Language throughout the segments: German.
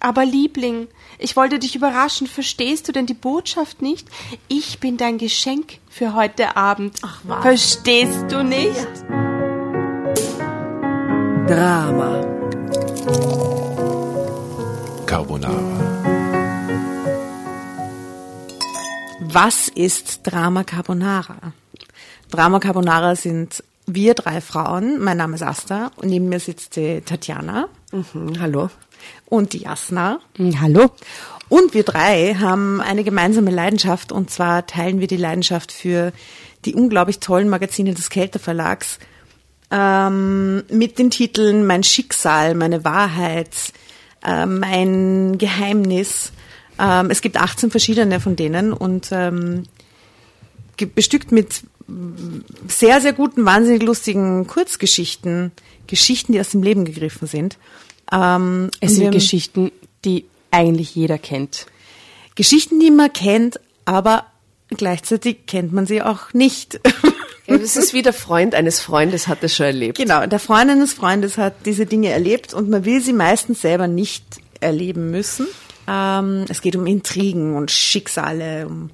Aber Liebling, ich wollte dich überraschen. Verstehst du denn die Botschaft nicht? Ich bin dein Geschenk für heute Abend. Ach, was? Verstehst du nicht? Ja. Drama. Carbonara. Was ist Drama Carbonara? Drama Carbonara sind wir drei Frauen. Mein Name ist Asta und neben mir sitzt die Tatjana. Mhm, hallo. Und die Jasna. Mhm, hallo. Und wir drei haben eine gemeinsame Leidenschaft und zwar teilen wir die Leidenschaft für die unglaublich tollen Magazine des Kelter Verlags ähm, mit den Titeln Mein Schicksal, meine Wahrheit, äh, mein Geheimnis ähm, es gibt 18 verschiedene von denen und ähm, bestückt mit sehr, sehr guten, wahnsinnig lustigen Kurzgeschichten, Geschichten, die aus dem Leben gegriffen sind. Ähm, es sind Geschichten, die eigentlich jeder kennt. Geschichten, die man kennt, aber gleichzeitig kennt man sie auch nicht. Das ist wie der Freund eines Freundes hat das schon erlebt. Genau, der Freund eines Freundes hat diese Dinge erlebt und man will sie meistens selber nicht erleben müssen. Ähm, es geht um Intrigen und Schicksale, um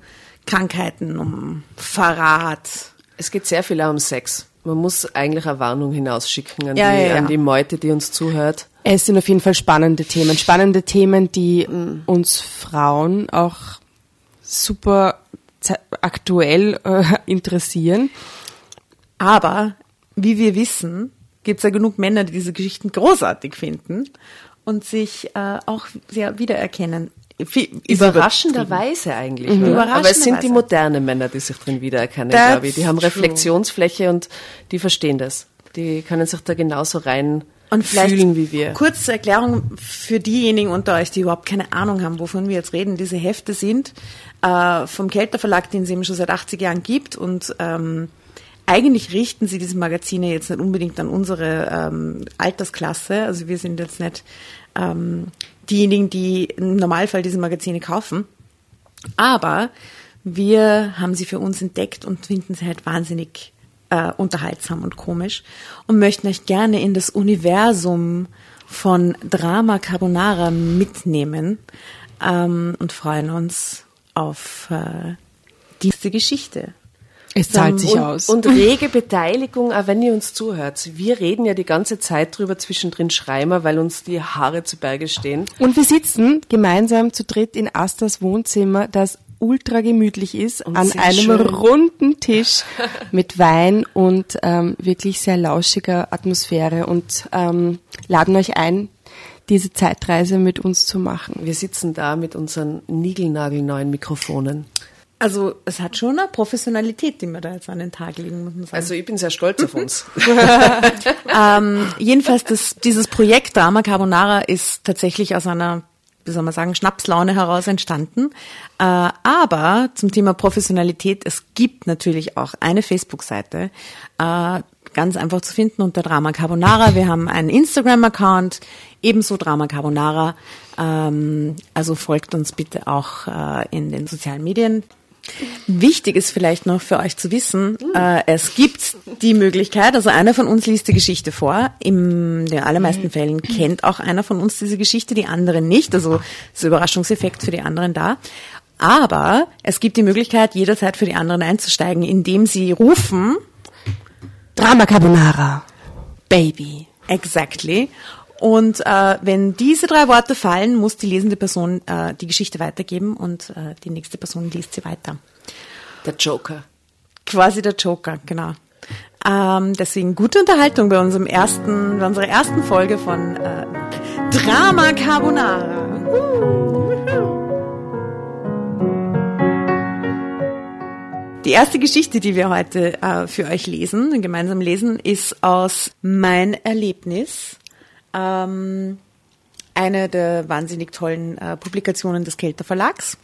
Krankheiten, um Verrat. Es geht sehr viel auch um Sex. Man muss eigentlich eine Warnung hinausschicken an, ja, die, ja, an die Meute, die uns zuhört. Es sind auf jeden Fall spannende Themen. Spannende Themen, die mhm. uns Frauen auch super aktuell äh, interessieren. Aber, wie wir wissen, gibt es ja genug Männer, die diese Geschichten großartig finden und sich äh, auch sehr wiedererkennen. Überraschenderweise eigentlich. Mhm. Überraschenderweise. Aber es sind die modernen Männer, die sich drin wiedererkennen, glaube ich. Die haben Reflexionsfläche und die verstehen das. Die können sich da genauso rein und fühlen wie wir. Kurze Erklärung für diejenigen unter euch, die überhaupt keine Ahnung haben, wovon wir jetzt reden. Diese Hefte sind äh, vom Kelter Verlag, den es eben schon seit 80 Jahren gibt und ähm, eigentlich richten sie diese Magazine jetzt nicht unbedingt an unsere ähm, Altersklasse. Also wir sind jetzt nicht ähm, diejenigen, die im Normalfall diese Magazine kaufen. Aber wir haben sie für uns entdeckt und finden sie halt wahnsinnig äh, unterhaltsam und komisch und möchten euch gerne in das Universum von Drama Carbonara mitnehmen ähm, und freuen uns auf äh, diese Geschichte. Es zahlt sich und, aus. Und rege Beteiligung, auch wenn ihr uns zuhört. Wir reden ja die ganze Zeit drüber, zwischendrin schreiben weil uns die Haare zu Berge stehen. Und wir sitzen gemeinsam zu dritt in Astas Wohnzimmer, das ultra gemütlich ist, und an einem schön. runden Tisch mit Wein und ähm, wirklich sehr lauschiger Atmosphäre und ähm, laden euch ein, diese Zeitreise mit uns zu machen. Wir sitzen da mit unseren niegelnagelneuen Mikrofonen. Also es hat schon eine Professionalität, die wir da jetzt an den Tag legen, muss man sagen. Also ich bin sehr stolz auf uns. ähm, jedenfalls, das, dieses Projekt Drama Carbonara ist tatsächlich aus einer, wie soll man sagen, Schnapslaune heraus entstanden. Äh, aber zum Thema Professionalität, es gibt natürlich auch eine Facebook-Seite, äh, ganz einfach zu finden unter Drama Carbonara. Wir haben einen Instagram-Account, ebenso Drama Carbonara. Ähm, also folgt uns bitte auch äh, in den sozialen Medien. Wichtig ist vielleicht noch für euch zu wissen, äh, es gibt die Möglichkeit, also einer von uns liest die Geschichte vor. In den allermeisten Fällen kennt auch einer von uns diese Geschichte, die anderen nicht. Also ist Überraschungseffekt für die anderen da. Aber es gibt die Möglichkeit, jederzeit für die anderen einzusteigen, indem sie rufen Drama Carbonara, Baby. Exactly. Und äh, wenn diese drei Worte fallen, muss die lesende Person äh, die Geschichte weitergeben und äh, die nächste Person liest sie weiter. Der Joker. Quasi der Joker, genau. Ähm, deswegen gute Unterhaltung bei unserem ersten, bei unserer ersten Folge von äh, Drama Carbonara. Die erste Geschichte, die wir heute äh, für euch lesen, gemeinsam lesen, ist aus Mein Erlebnis ähm, eine der wahnsinnig tollen äh, Publikationen des Kelter Verlags.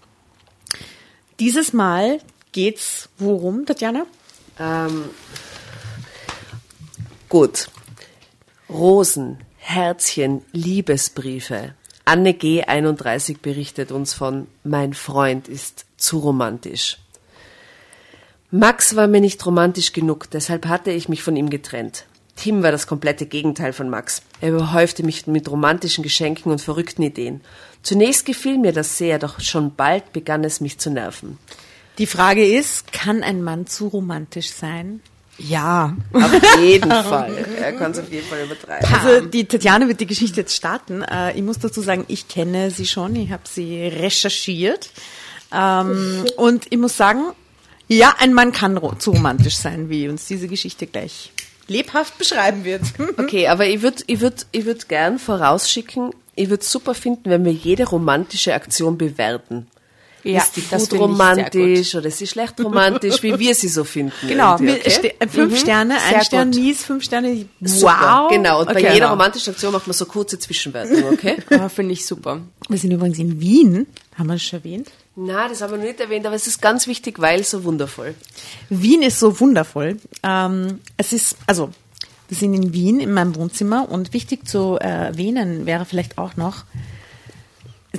Dieses Mal geht's worum, Tatjana? Ähm, gut. Rosen, Herzchen, Liebesbriefe. Anne G. 31 berichtet uns von Mein Freund ist zu romantisch. Max war mir nicht romantisch genug, deshalb hatte ich mich von ihm getrennt. Tim war das komplette Gegenteil von Max. Er überhäufte mich mit romantischen Geschenken und verrückten Ideen. Zunächst gefiel mir das sehr, doch schon bald begann es mich zu nerven. Die Frage ist, kann ein Mann zu romantisch sein? Ja. Auf jeden Fall. Er kann es auf jeden Fall übertreiben. Also die Tatjana wird die Geschichte jetzt starten. Äh, ich muss dazu sagen, ich kenne sie schon, ich habe sie recherchiert. Ähm, und ich muss sagen, ja, ein Mann kann zu romantisch sein, wie uns diese Geschichte gleich lebhaft beschreiben wird. Okay, aber ich würde ich würd, ich würd gern vorausschicken, ich würde super finden, wenn wir jede romantische Aktion bewerten. Ja, ist die gut romantisch oder ist sie schlecht romantisch, wie wir sie so finden. Genau, okay? fünf mhm. Sterne, ein sehr Stern gut. mies, fünf Sterne wow. Genau, und okay, bei jeder romantischen Aktion macht man so kurze Zwischenwertung, okay? ja, Finde ich super. Wir sind übrigens in Wien, haben wir das schon erwähnt? Na, das haben wir noch nicht erwähnt, aber es ist ganz wichtig, weil so wundervoll. Wien ist so wundervoll. Ähm, es ist, also, wir sind in Wien in meinem Wohnzimmer und wichtig zu erwähnen wäre vielleicht auch noch,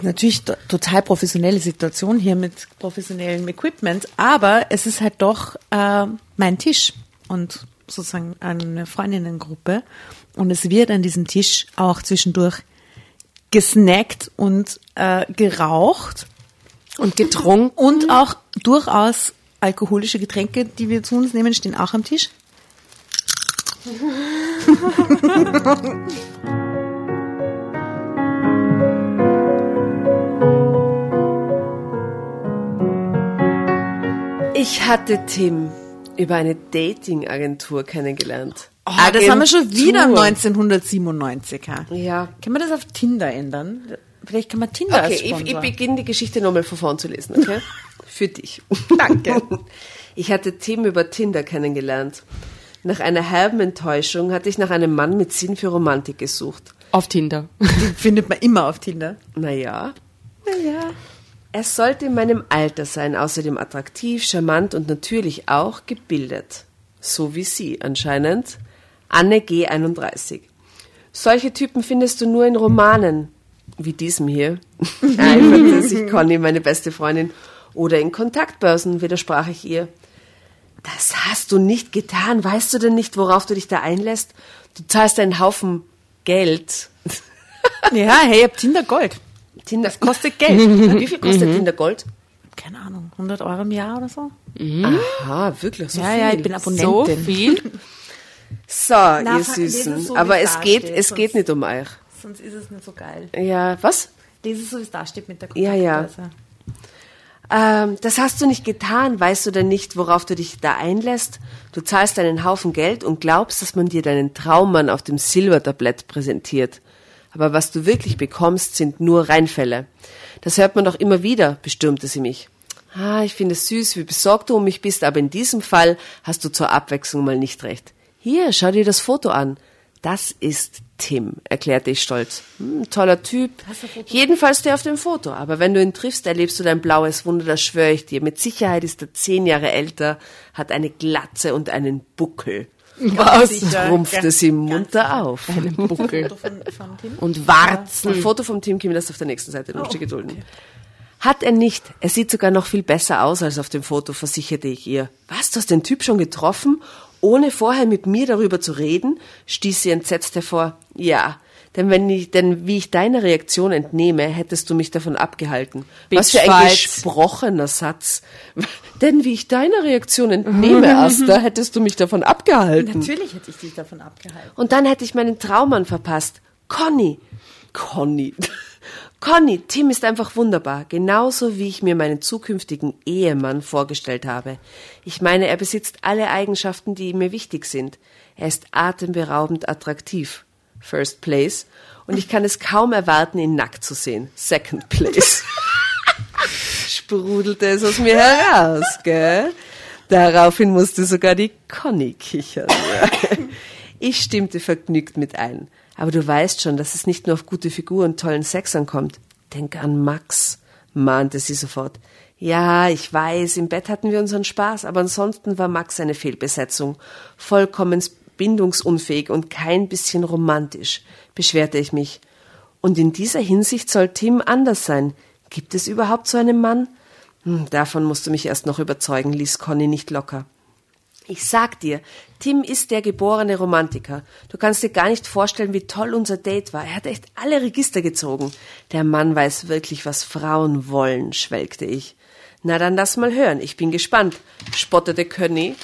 ist natürlich total professionelle Situation hier mit professionellem Equipment, aber es ist halt doch äh, mein Tisch und sozusagen eine Freundinnengruppe. Und es wird an diesem Tisch auch zwischendurch gesnackt und äh, geraucht. Und getrunken. Und auch durchaus alkoholische Getränke, die wir zu uns nehmen, stehen auch am Tisch. Ich hatte Tim über eine Dating-Agentur kennengelernt. Oh, das haben wir schon wieder 1997. Ha? Ja. Können wir das auf Tinder ändern? Vielleicht kann man Tinder Okay, ich, ich beginne die Geschichte nochmal von vorn zu lesen, okay? Für dich. Danke. Ich hatte Tim über Tinder kennengelernt. Nach einer herben Enttäuschung hatte ich nach einem Mann mit Sinn für Romantik gesucht. Auf Tinder. Die findet man immer auf Tinder. Naja. Naja. Er sollte in meinem Alter sein, außerdem attraktiv, charmant und natürlich auch gebildet. So wie Sie anscheinend. Anne G. 31. Solche Typen findest du nur in Romanen, wie diesem hier. Eiferte sich Conny, meine beste Freundin. Oder in Kontaktbörsen, widersprach ich ihr. Das hast du nicht getan. Weißt du denn nicht, worauf du dich da einlässt? Du zahlst einen Haufen Geld. ja, hey, ich hab Tinder Gold. Tinder, das kostet Geld. Wie viel kostet mhm. Tinder Gold? Keine Ahnung, 100 Euro im Jahr oder so? Mhm. Aha, wirklich so ja, viel? Ja, ich bin Abonnentin. So viel? so, Na, ihr Süßen. So, Aber es geht, steht, es geht nicht um euch. Sonst ist es nicht so geil. Ja, was? Lese es so, wie es da steht mit der Ja, ja. Ähm, das hast du nicht getan. Weißt du denn nicht, worauf du dich da einlässt? Du zahlst einen Haufen Geld und glaubst, dass man dir deinen Traummann auf dem Silbertablett präsentiert aber was du wirklich bekommst, sind nur Reinfälle. Das hört man doch immer wieder, bestürmte sie mich. Ah, ich finde es süß, wie besorgt du um mich bist, aber in diesem Fall hast du zur Abwechslung mal nicht recht. Hier, schau dir das Foto an. Das ist Tim, erklärte ich stolz. Hm, toller Typ. Jedenfalls der auf dem Foto. Aber wenn du ihn triffst, erlebst du dein blaues Wunder, das schwöre ich dir. Mit Sicherheit ist er zehn Jahre älter, hat eine Glatze und einen Buckel. Was? Rumpfte sie munter auf. Einen Buckel. Und Warzen. Ein Foto vom Team Kim, das auf der nächsten Seite. Oh, gedulden. Okay. Hat er nicht. Er sieht sogar noch viel besser aus als auf dem Foto, versicherte ich ihr. Was, du hast den Typ schon getroffen? Ohne vorher mit mir darüber zu reden? stieß sie entsetzt hervor. Ja, denn wenn ich, denn wie ich deine Reaktion entnehme, hättest du mich davon abgehalten. Bitch Was für ein fight. gesprochener Satz. denn wie ich deine Reaktion entnehme, Asta, hättest du mich davon abgehalten. Natürlich hätte ich dich davon abgehalten. Und dann hätte ich meinen Traummann verpasst. Conny. Conny. Conny, Tim ist einfach wunderbar, genauso wie ich mir meinen zukünftigen Ehemann vorgestellt habe. Ich meine, er besitzt alle Eigenschaften, die mir wichtig sind. Er ist atemberaubend attraktiv. First Place. Und ich kann es kaum erwarten, ihn nackt zu sehen. Second Place. Sprudelte es aus mir heraus, gell? Daraufhin musste sogar die Conny kichern. Ich stimmte vergnügt mit ein. Aber du weißt schon, dass es nicht nur auf gute Figur und tollen Sex ankommt. Denk an Max, mahnte sie sofort. Ja, ich weiß, im Bett hatten wir unseren Spaß, aber ansonsten war Max eine Fehlbesetzung. Vollkommen bindungsunfähig und kein bisschen romantisch, beschwerte ich mich. Und in dieser Hinsicht soll Tim anders sein. Gibt es überhaupt so einen Mann? Hm, davon musst du mich erst noch überzeugen, ließ Conny nicht locker. Ich sag dir, Tim ist der geborene Romantiker. Du kannst dir gar nicht vorstellen, wie toll unser Date war. Er hat echt alle Register gezogen. Der Mann weiß wirklich, was Frauen wollen, schwelgte ich. Na dann lass mal hören. Ich bin gespannt, spottete Conny.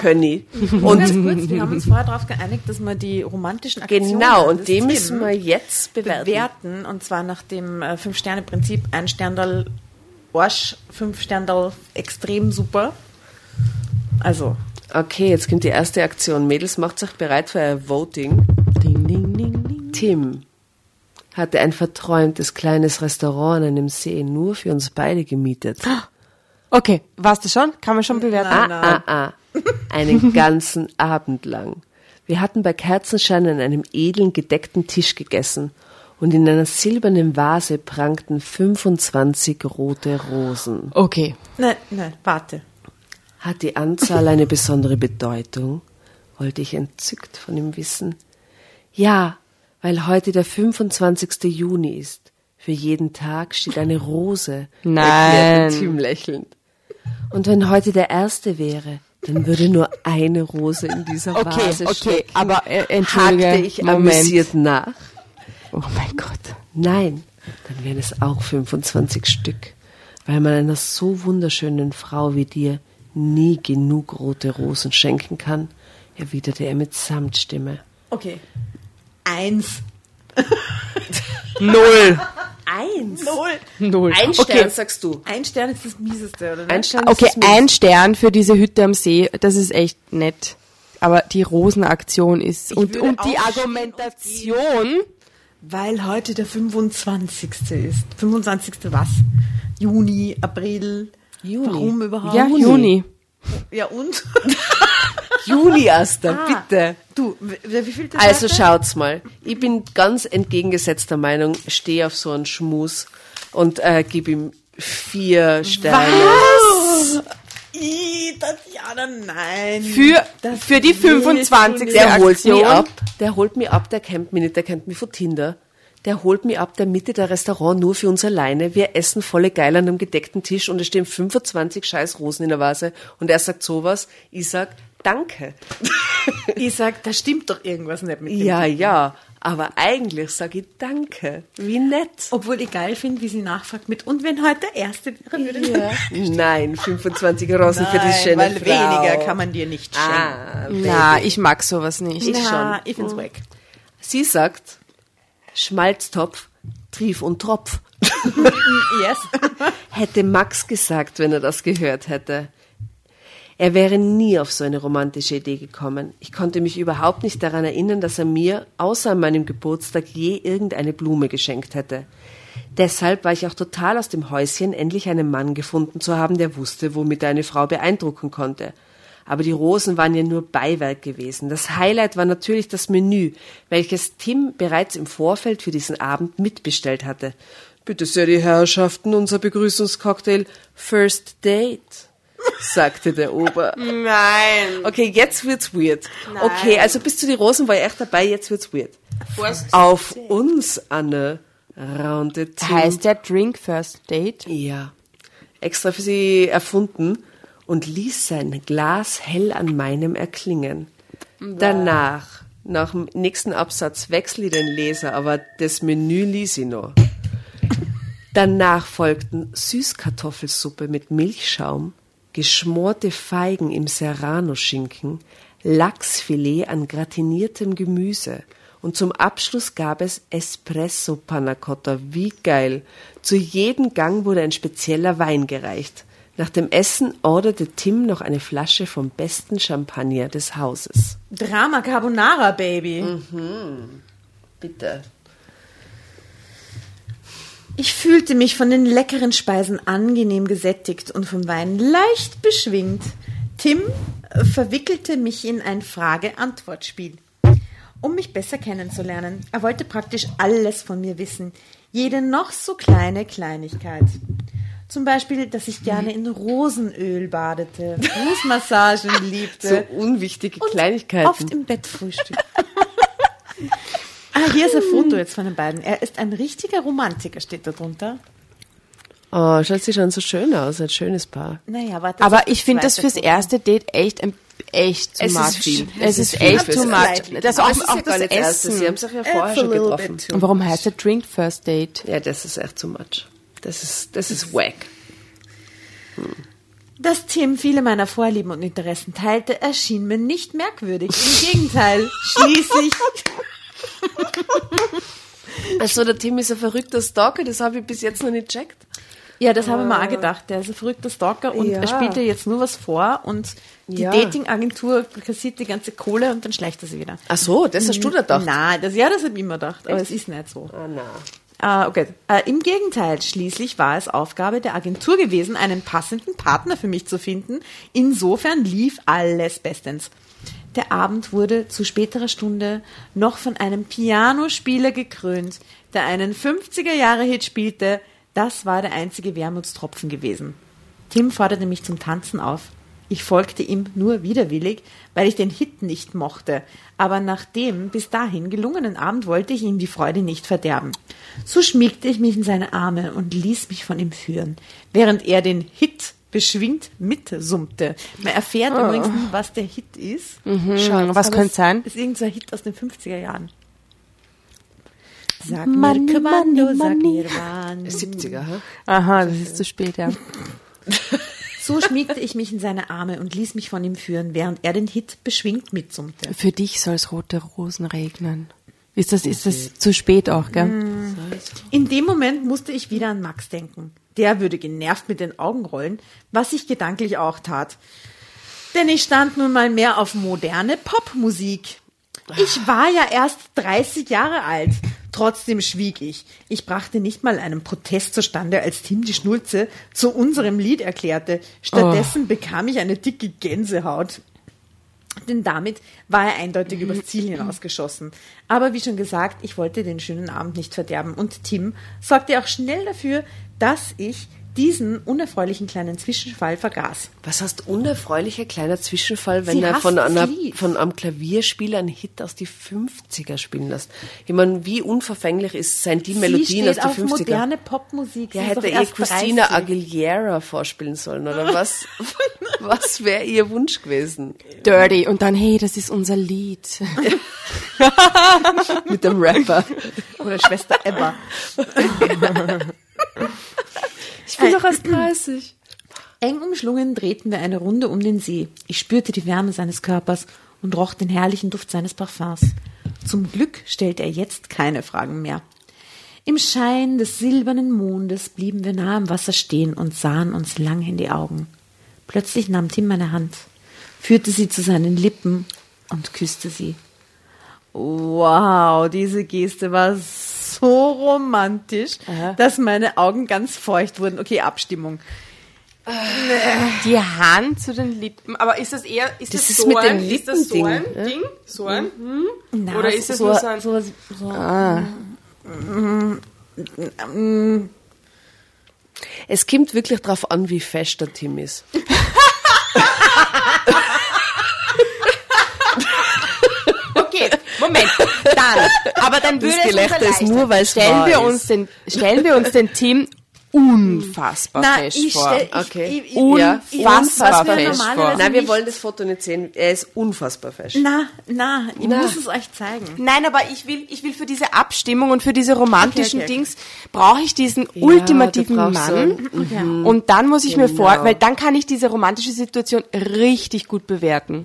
Conny. Und ganz kurz, wir haben uns vorher darauf geeinigt, dass wir die romantischen Aktionen Genau, und die müssen wir jetzt bewerten. bewerten. Und zwar nach dem äh, Fünf-Sterne-Prinzip. Ein Sterndal Arsch, fünf Sterndal extrem super. Also. Okay, jetzt kommt die erste Aktion. Mädels, macht euch bereit für ein Voting. Ding, ding, ding, ding. Tim hatte ein verträumtes kleines Restaurant an einem See nur für uns beide gemietet. Okay, warst du schon? Kann man schon bewerten? Ah, ah, ah. Einen ganzen Abend lang. Wir hatten bei Kerzenschein an einem edlen gedeckten Tisch gegessen und in einer silbernen Vase prangten 25 rote Rosen. Okay. Nein, nein, warte. Hat die Anzahl eine besondere Bedeutung? wollte ich entzückt von ihm wissen. Ja, weil heute der 25. Juni ist. Für jeden Tag steht eine Rose, Nein. Tim lächelnd. Und wenn heute der erste wäre, dann würde nur eine Rose in dieser Okay, Vase okay, stecken. aber äh, entschuldige, Hakte ich Moment. amüsiert nach. Oh mein Gott. Nein, dann wären es auch 25 Stück, weil man einer so wunderschönen Frau wie dir nie genug rote Rosen schenken kann, erwiderte er mit Samtstimme. Okay. Eins. Null. Eins? Null. Null. Ein Stern, okay. sagst du. Ein Stern ist das mieseste, oder? Ein Stern Okay, ist das ein Stern für diese Hütte am See, das ist echt nett. Aber die Rosenaktion ist und, würde und die Argumentation. Weil heute der 25. ist. 25. was? Juni, April. Juni. Warum überhaupt? Ja, Juni. Ja, und? Juni, Asta, Ah. bitte. Du, wie, viel das Also schaut's mal. Ich bin ganz entgegengesetzter Meinung, stehe auf so einen Schmus und äh, gib ihm vier Sterne. Was? Ih, Tatjana, nein. Für, Das für die willst du 25. nicht. Der holt mich ab, der holt mich ab, der kennt mich nicht, der kennt mich von Tinder. Der holt mich ab, der Mitte der Restaurant nur für uns alleine. Wir essen volle geil an einem gedeckten Tisch und es stehen 25 scheiß Rosen in der Vase und er sagt sowas. Ich sag, danke. Ich sag, da stimmt doch irgendwas nicht mit dem Ja, Typen. ja, aber eigentlich sag ich danke. Wie nett. Obwohl ich geil finde, wie sie nachfragt mit, und wenn heute der Erste wäre, würde ja. Nein, 25 Rosen für die schöne weil Frau. weniger kann man dir nicht schenken. Ah, Na, ich mag sowas nicht. Ich Na, schon. ich find's wack. Sie sagt, Schmalztopf, Trief und Tropf. Yes. Hätte Max gesagt, wenn er das gehört hätte. Er wäre nie auf so eine romantische Idee gekommen. Ich konnte mich überhaupt nicht daran erinnern, dass er mir, außer an meinem Geburtstag, je irgendeine Blume geschenkt hätte. Deshalb war ich auch total aus dem Häuschen, endlich einen Mann gefunden zu haben, der wusste, womit er eine Frau beeindrucken konnte. Aber die Rosen waren ja nur Beiwerk gewesen. Das Highlight war natürlich das Menü, welches Tim bereits im Vorfeld für diesen Abend mitbestellt hatte. Bitte sehr, die Herrschaften, unser Begrüßungscocktail First Date, sagte der Ober. Nein. Okay, jetzt wird's weird. Okay, also bis zu die Rosen war ich echt dabei, jetzt wird's weird. First Auf uns, Anne, raunte Tim. Heißt der Drink First Date? Ja, extra für sie erfunden und ließ sein Glas hell an meinem erklingen. Danach, nach dem nächsten Absatz, wechsle ich den Leser, aber das Menü ließ ich noch. Danach folgten Süßkartoffelsuppe mit Milchschaum, geschmorte Feigen im Serrano-Schinken, Lachsfilet an gratiniertem Gemüse und zum Abschluss gab es Espresso Panna Cotta. Wie geil! Zu jedem Gang wurde ein spezieller Wein gereicht. Nach dem Essen orderte Tim noch eine Flasche vom besten Champagner des Hauses. Drama Carbonara, Baby. Bitte. Ich fühlte mich von den leckeren Speisen angenehm gesättigt und vom Wein leicht beschwingt. Tim äh, verwickelte mich in ein Frage-Antwort-Spiel, um mich besser kennenzulernen. Er wollte praktisch alles von mir wissen, jede noch so kleine Kleinigkeit. Zum Beispiel, dass ich gerne in Rosenöl badete, Fußmassagen So liebte unwichtige und Kleinigkeiten. oft im Bett frühstück. ah, hier ist ein Foto jetzt von den beiden. Er ist ein richtiger Romantiker, steht da drunter. Oh, schaut sie schon so schön aus, ein schönes Paar. Naja, warte. Aber ich finde das fürs erste Date echt ein echt zu Es ist much. viel. Es, Es ist, echt too much. Das auch, ist auch das. Essen. Sie haben sich ja vorher schon getroffen. Und warum heißt der Drink First Date? Ja, das ist echt too much. Das ist, das ist wack. Dass Tim viele meiner Vorlieben und Interessen teilte, erschien mir nicht merkwürdig. Im Gegenteil, schließlich Also der Tim ist ein verrückter Stalker, das habe ich bis jetzt noch nicht checkt. Ja, das habe ich mir auch gedacht. Der ist ein verrückter Stalker und Ja. er spielt dir jetzt nur was vor und die Ja. Datingagentur kassiert die ganze Kohle und dann schleicht er sie wieder. Ach so, das hast du da gedacht. Nein, das, ja, das habe ich immer gedacht, aber es ist nicht so. Ah, na. Ah, okay. Äh, Im Gegenteil, schließlich war es Aufgabe der Agentur gewesen, einen passenden Partner für mich zu finden. Insofern lief alles bestens. Der Abend wurde zu späterer Stunde noch von einem Pianospieler gekrönt, der einen 50er-Jahre-Hit spielte. Das war der einzige Wermutstropfen gewesen. Tim forderte mich zum Tanzen auf. Ich folgte ihm nur widerwillig, weil ich den Hit nicht mochte. Aber nach dem bis dahin gelungenen Abend wollte ich ihm die Freude nicht verderben. So schmiegte ich mich in seine Arme und ließ mich von ihm führen, während er den Hit beschwingt mitsummte. Man erfährt übrigens nie, was der Hit ist. Hm, was Aber könnte es sein? Ist irgendein Hit aus den 50er Jahren. Sag mir Kommando, money, sag mir wann. 70er, hä? Aha, das ist zu spät, ja. So schmiegte ich mich in seine Arme und ließ mich von ihm führen, während er den Hit beschwingt mitsummte. Für dich soll es rote Rosen regnen. Ist das, ist das zu spät auch, gell? In dem Moment musste ich wieder an Max denken. Der würde genervt mit den Augen rollen, was ich gedanklich auch tat. Denn ich stand nun mal mehr auf moderne Popmusik. Ich war ja erst 30 Jahre alt. Trotzdem schwieg ich. Ich brachte nicht mal einen Protest zustande, als Tim die Schnulze zu unserem Lied erklärte. Stattdessen bekam ich eine dicke Gänsehaut. Denn damit war er eindeutig übers Ziel hinausgeschossen. Aber wie schon gesagt, ich wollte den schönen Abend nicht verderben. Und Tim sorgte auch schnell dafür, dass ich diesen unerfreulichen kleinen Zwischenfall vergaß. Was heißt unerfreulicher kleiner Zwischenfall, wenn Sie er von, einer, von einem Klavierspieler einen Hit aus die 50er spielen lässt? Ich meine, wie unverfänglich ist sein die Melodien Sie aus die auf 50er? moderne Popmusik. Ja, hätte doch eh Christina 30. Aguilera vorspielen sollen, oder was? was wäre ihr Wunsch gewesen? Dirty. Und dann, hey, das ist unser Lied. Mit dem Rapper. Oder Schwester Ebba. Ich bin doch erst 30. Eng umschlungen drehten wir eine Runde um den See. Ich spürte die Wärme seines Körpers und roch den herrlichen Duft seines Parfums. Zum Glück stellte er jetzt keine Fragen mehr. Im Schein des silbernen Mondes blieben wir nah am Wasser stehen und sahen uns lang in die Augen. Plötzlich nahm Tim meine Hand, führte sie zu seinen Lippen und küsste sie. Wow, diese Geste war so romantisch, dass meine Augen ganz feucht wurden. Okay, Abstimmung. Die Hand zu den Lippen. Aber ist das eher, ist Das das, ist so mit ein, ist das so ein Lippending, ja? Ding? So ein? Hm? Na, Oder ist das so, nur so ein- so, so, Es kommt wirklich drauf an, wie fest der Tim ist. Okay, Moment. Dann, aber dann würde es uns Gelächter ist erleichtern. nur, weil's stellen wir ist. uns den, stellen wir uns den Team unfassbar Na, fest ich vor. stell, ich, Okay. ich, ich, Unfassbar ich- normalerweise vor. Nein, wir wollen das Foto nicht sehen. Er ist unfassbar fest. Na, na, ich Na. muss es euch zeigen. Nein, aber ich will, ich will für diese Abstimmung und für diese romantischen Okay, okay. Dings brauche ich diesen ultimativen du brauchst so Mann. einen- Und dann muss ich mir vor, Genau. weil dann kann ich diese romantische Situation richtig gut bewerten.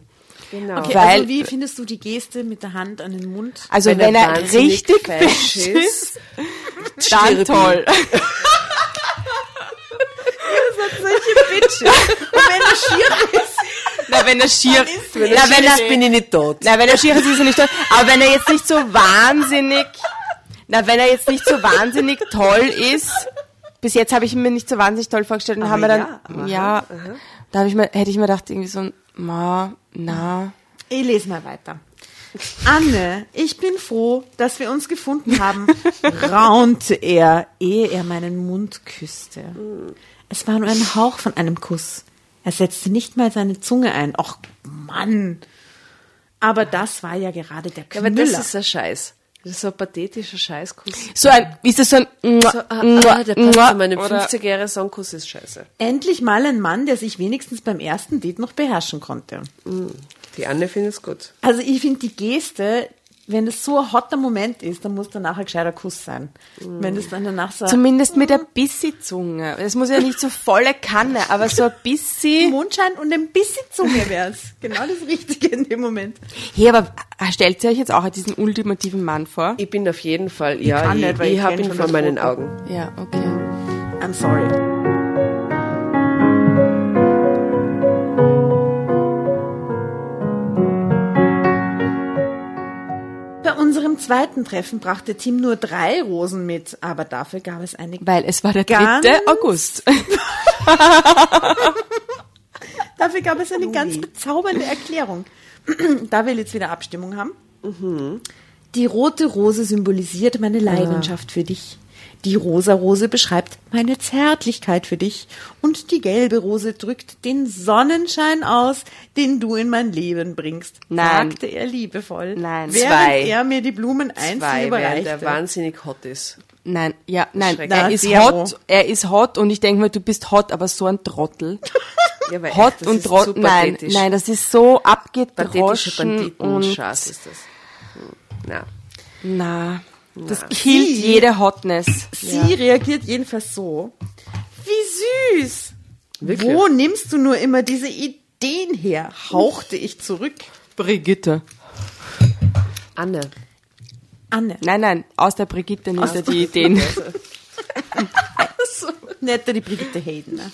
Genau. Okay, Weil- also wie findest du die Geste mit der Hand an den Mund? Also wenn, Wenn er, er richtig fesch ist, ist, dann toll. Und wenn er schier ist, Na, wenn er schier, Wenn na, er wenn schier ist, er, bin ich nicht tot. na, wenn er schier ist, ist er nicht toll. Aber wenn er jetzt nicht so wahnsinnig, na, wenn er jetzt nicht so wahnsinnig toll ist, bis jetzt habe ich ihn mir nicht so wahnsinnig toll vorgestellt und Aber haben wir dann, ja, aber ja, da habe ich mir, hätte ich mir gedacht, irgendwie so, ma, na, ich lese mal weiter. Anne, ich bin froh, dass wir uns gefunden haben, raunte er, ehe er meinen Mund küsste. Es war nur ein Hauch von einem Kuss. Er setzte nicht mal seine Zunge ein. Och, Mann. Aber das war ja gerade der Ja, aber Knüller. das ist ein Scheiß. Das ist so ein pathetischer Scheißkuss. So ein, ist das so ein, So, ah, ah, der passt zu meinem 50 Jahre Songkuss ist scheiße. Endlich mal ein Mann, der sich wenigstens beim ersten Date noch beherrschen konnte. Die Anne findet es gut. Also ich finde die Geste, wenn es so ein hotter Moment ist, dann muss danach ein gescheiter Kuss sein. Wenn es dann danach so Zumindest mit ein bisschen Zunge. Es muss ja nicht so volle Kanne, aber so ein bisschen. Mondschein und ein bisschen Zunge wär's. Genau das Richtige in dem Moment. Hey, aber stellt ihr euch jetzt auch diesen ultimativen Mann vor? Ich bin auf jeden Fall, ja, kann ich, nicht, weil ich, ich habe ihn vor meinen Foto. Augen. Ja, okay. I'm sorry. Bei unserem zweiten Treffen brachte Tim nur drei Rosen mit, aber dafür gab es eine Weil es war der 3. Ganz- August. Dafür gab es eine ganz bezaubernde Erklärung. da wir jetzt wieder Abstimmung haben. Die rote Rose symbolisiert meine Leidenschaft für dich. Die rosa Rose beschreibt meine Zärtlichkeit für dich. Und die gelbe Rose drückt den Sonnenschein aus, den du in mein Leben bringst, Nein. sagte er liebevoll. Nein. Während Zwei. er mir die Blumen einzeln Zwei, während überreichte. der wahnsinnig hot ist. Nein, ja, nein, er ist hot, er ist hot und ich denke mir, du bist hot, aber so ein Trottel. Ja, weil Hot das und Trottel, nein, nein, das ist so abgedroschen und, Schatz ist das. Hm, Na. na, das killt Sie- jede Hotness. Sie reagiert jedenfalls so. Wie süß! Wirklich? Wo nimmst du nur immer diese Ideen her? hauchte ich zurück. Brigitte. Anne. Anne. Nein, nein, aus der Brigitte nimmt er die Ideen. Netter die Brigitte Hayden. Ne?